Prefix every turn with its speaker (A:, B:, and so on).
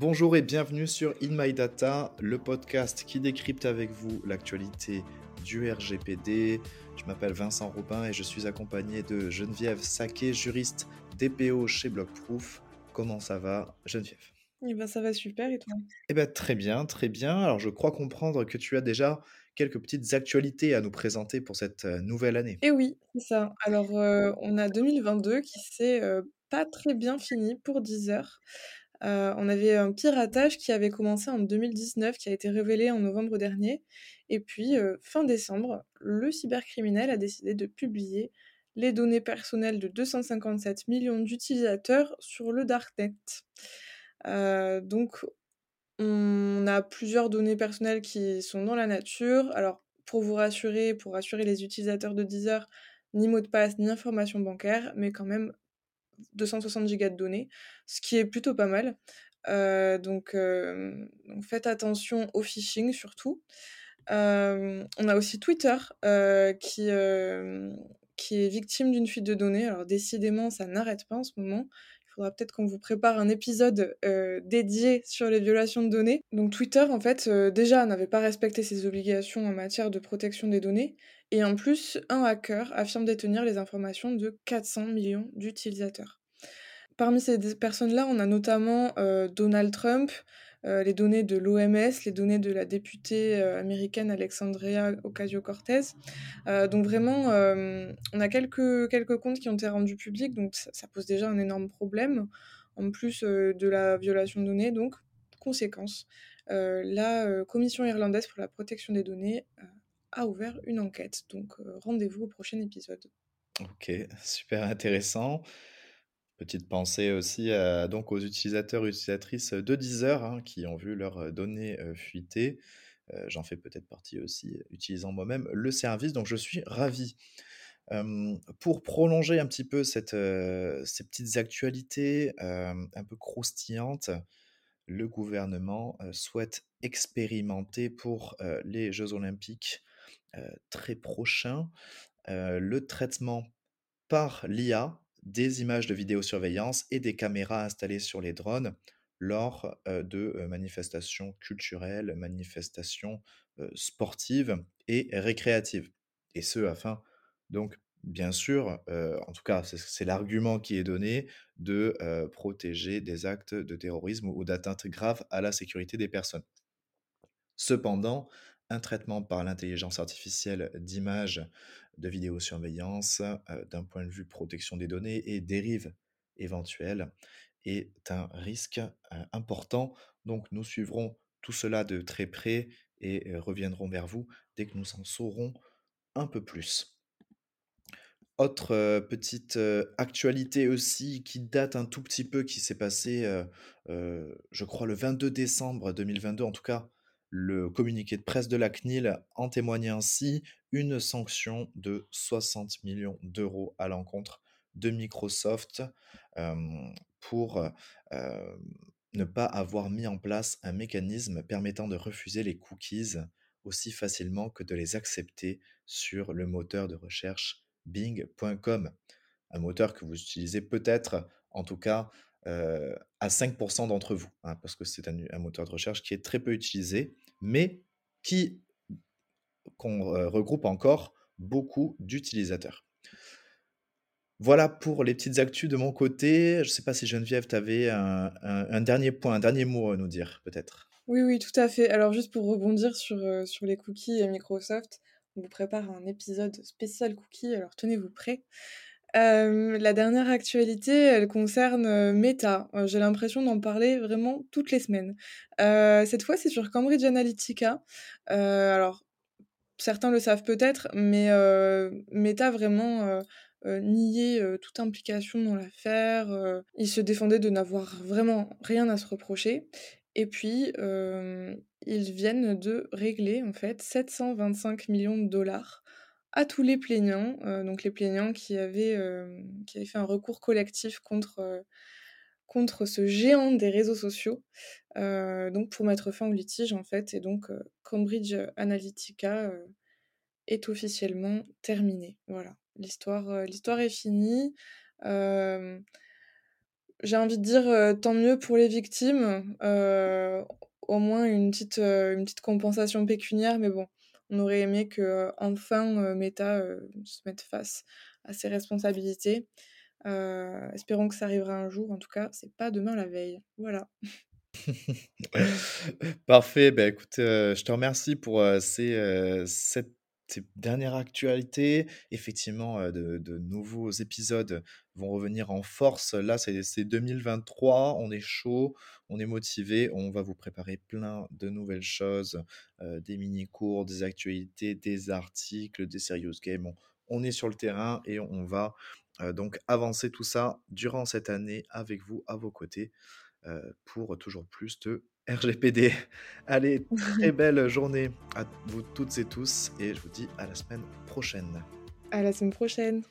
A: Bonjour et bienvenue sur In My Data, le podcast qui décrypte avec vous l'actualité du RGPD. Je m'appelle Vincent Robin et je suis accompagné de Geneviève Saquet, juriste DPO chez Blockproof. Comment ça va, Geneviève?
B: Eh ben, ça va super et toi?
A: Eh ben, très bien, très bien. Alors, je crois comprendre que tu as déjà quelques petites actualités à nous présenter pour cette euh, nouvelle année.
B: Eh oui, c'est ça. Alors, euh, on a 2022 qui s'est euh, pas très bien fini pour Deezer. Euh, on avait un piratage qui avait commencé en 2019, qui a été révélé en novembre dernier. Et puis, euh, fin décembre, le cybercriminel a décidé de publier les données personnelles de 257 millions d'utilisateurs sur le Darknet. Euh, donc, on a plusieurs données personnelles qui sont dans la nature. Alors, pour vous rassurer, pour rassurer les utilisateurs de Deezer, ni mot de passe, ni information bancaire, mais quand même 260 gigas de données, ce qui est plutôt pas mal. Euh, donc, euh, donc, faites attention au phishing surtout. Euh, on a aussi Twitter qui est victime d'une fuite de données. Alors décidément, ça n'arrête pas en ce moment. Il faudra peut-être qu'on vous prépare un épisode euh, dédié sur les violations de données. Donc Twitter, en fait, euh, déjà n'avait pas respecté ses obligations en matière de protection des données. Et en plus, un hacker affirme détenir les informations de 400 millions d'utilisateurs. Parmi ces personnes-là, on a notamment euh, Donald Trump, les données de l'OMS, les données de la députée euh, américaine Alexandria Ocasio-Cortez. Euh, donc vraiment, euh, on a quelques, quelques comptes qui ont été rendus publics, donc ça, ça pose déjà un énorme problème, en plus euh, de la violation de données. Donc, conséquence, euh, la euh, Commission irlandaise pour la protection des données euh, a ouvert une enquête. Donc euh, rendez-vous au prochain épisode.
A: Ok, super intéressant. Petite pensée aussi à- donc aux utilisateurs et utilisatrices de Deezer hein, qui ont vu leurs euh, données euh, fuiter. Euh, J'en fais peut-être partie aussi, euh, utilisant moi-même le service, donc je suis ravi. Euh, pour prolonger un petit peu euh, ces petites actualités euh, un peu croustillantes, le gouvernement euh, souhaite expérimenter pour euh, les Jeux olympiques euh, très prochains euh, le traitement par l'IA des images de vidéosurveillance et des caméras installées sur les drones lors de manifestations culturelles, manifestations sportives et récréatives. Et ce, afin, donc, bien sûr, en tout cas, c'est l'argument qui est donné, de protéger des actes de terrorisme ou d'atteinte grave à la sécurité des personnes. Cependant, un traitement par l'intelligence artificielle d'images de vidéosurveillance, euh, d'un point de vue protection des données et dérive éventuelle, est un risque euh, important. Donc nous suivrons tout cela de très près et euh, reviendrons vers vous dès que nous en saurons un peu plus. Autre petite actualité aussi qui date un tout petit peu, qui s'est passée, je crois, le 22 décembre 2022, en tout cas, le communiqué de presse de la CNIL en témoignait ainsi, une sanction de 60 millions d'euros à l'encontre de Microsoft pour ne pas avoir mis en place un mécanisme permettant de refuser les cookies aussi facilement que de les accepter sur le moteur de recherche bing.com, un moteur que vous utilisez peut-être, en tout cas, euh, à 5% d'entre vous, hein, parce que c'est un, moteur de recherche qui est très peu utilisé, mais qui qu'on euh, regroupe encore beaucoup d'utilisateurs. Voilà pour les petites actus de mon côté. Je ne sais pas si Geneviève, tu avais un, dernier point, un dernier mot à nous dire, peut-être.
B: Oui, oui, tout à fait. Alors, juste pour rebondir sur, euh, sur les cookies et Microsoft, on vous prépare un épisode spécial cookies, alors tenez-vous prêts. La dernière actualité, elle concerne Meta. J'ai l'impression d'en parler vraiment toutes les semaines. Cette fois, c'est sur Cambridge Analytica. Alors, certains le savent peut-être, mais Meta vraiment euh, toute implication dans l'affaire. Il se défendait de n'avoir vraiment rien à se reprocher. Et puis, ils viennent de régler en fait 725 millions de dollars à tous les plaignants, euh, donc les plaignants qui avaient, euh, qui avaient fait un recours collectif contre, euh, ce géant des réseaux sociaux, donc pour mettre fin au litige en fait. Et donc Cambridge Analytica est officiellement terminée. Voilà, l'histoire, est finie. J'ai envie de dire, tant mieux pour les victimes, au moins une petite compensation pécuniaire, mais bon, on aurait aimé qu'enfin, heu, Meta, se mette face à ses responsabilités. Espérons que ça arrivera un jour, en tout cas, c'est pas demain la veille. Voilà.
A: Parfait, bah, écoute, je te remercie pour, cette ces dernières actualités. Effectivement, de nouveaux épisodes vont revenir en force. Là, c'est c'est 2023, on est chaud, on est motivé, on va vous préparer plein de nouvelles choses, des mini cours, des actualités, des articles, des serious games. On on est sur le terrain et on va, donc avancer tout ça durant cette année avec vous, à vos côtés, pour toujours plus de RGPD. Allez, très belle journée à vous toutes et tous et je vous dis à la semaine prochaine.
B: À la semaine prochaine.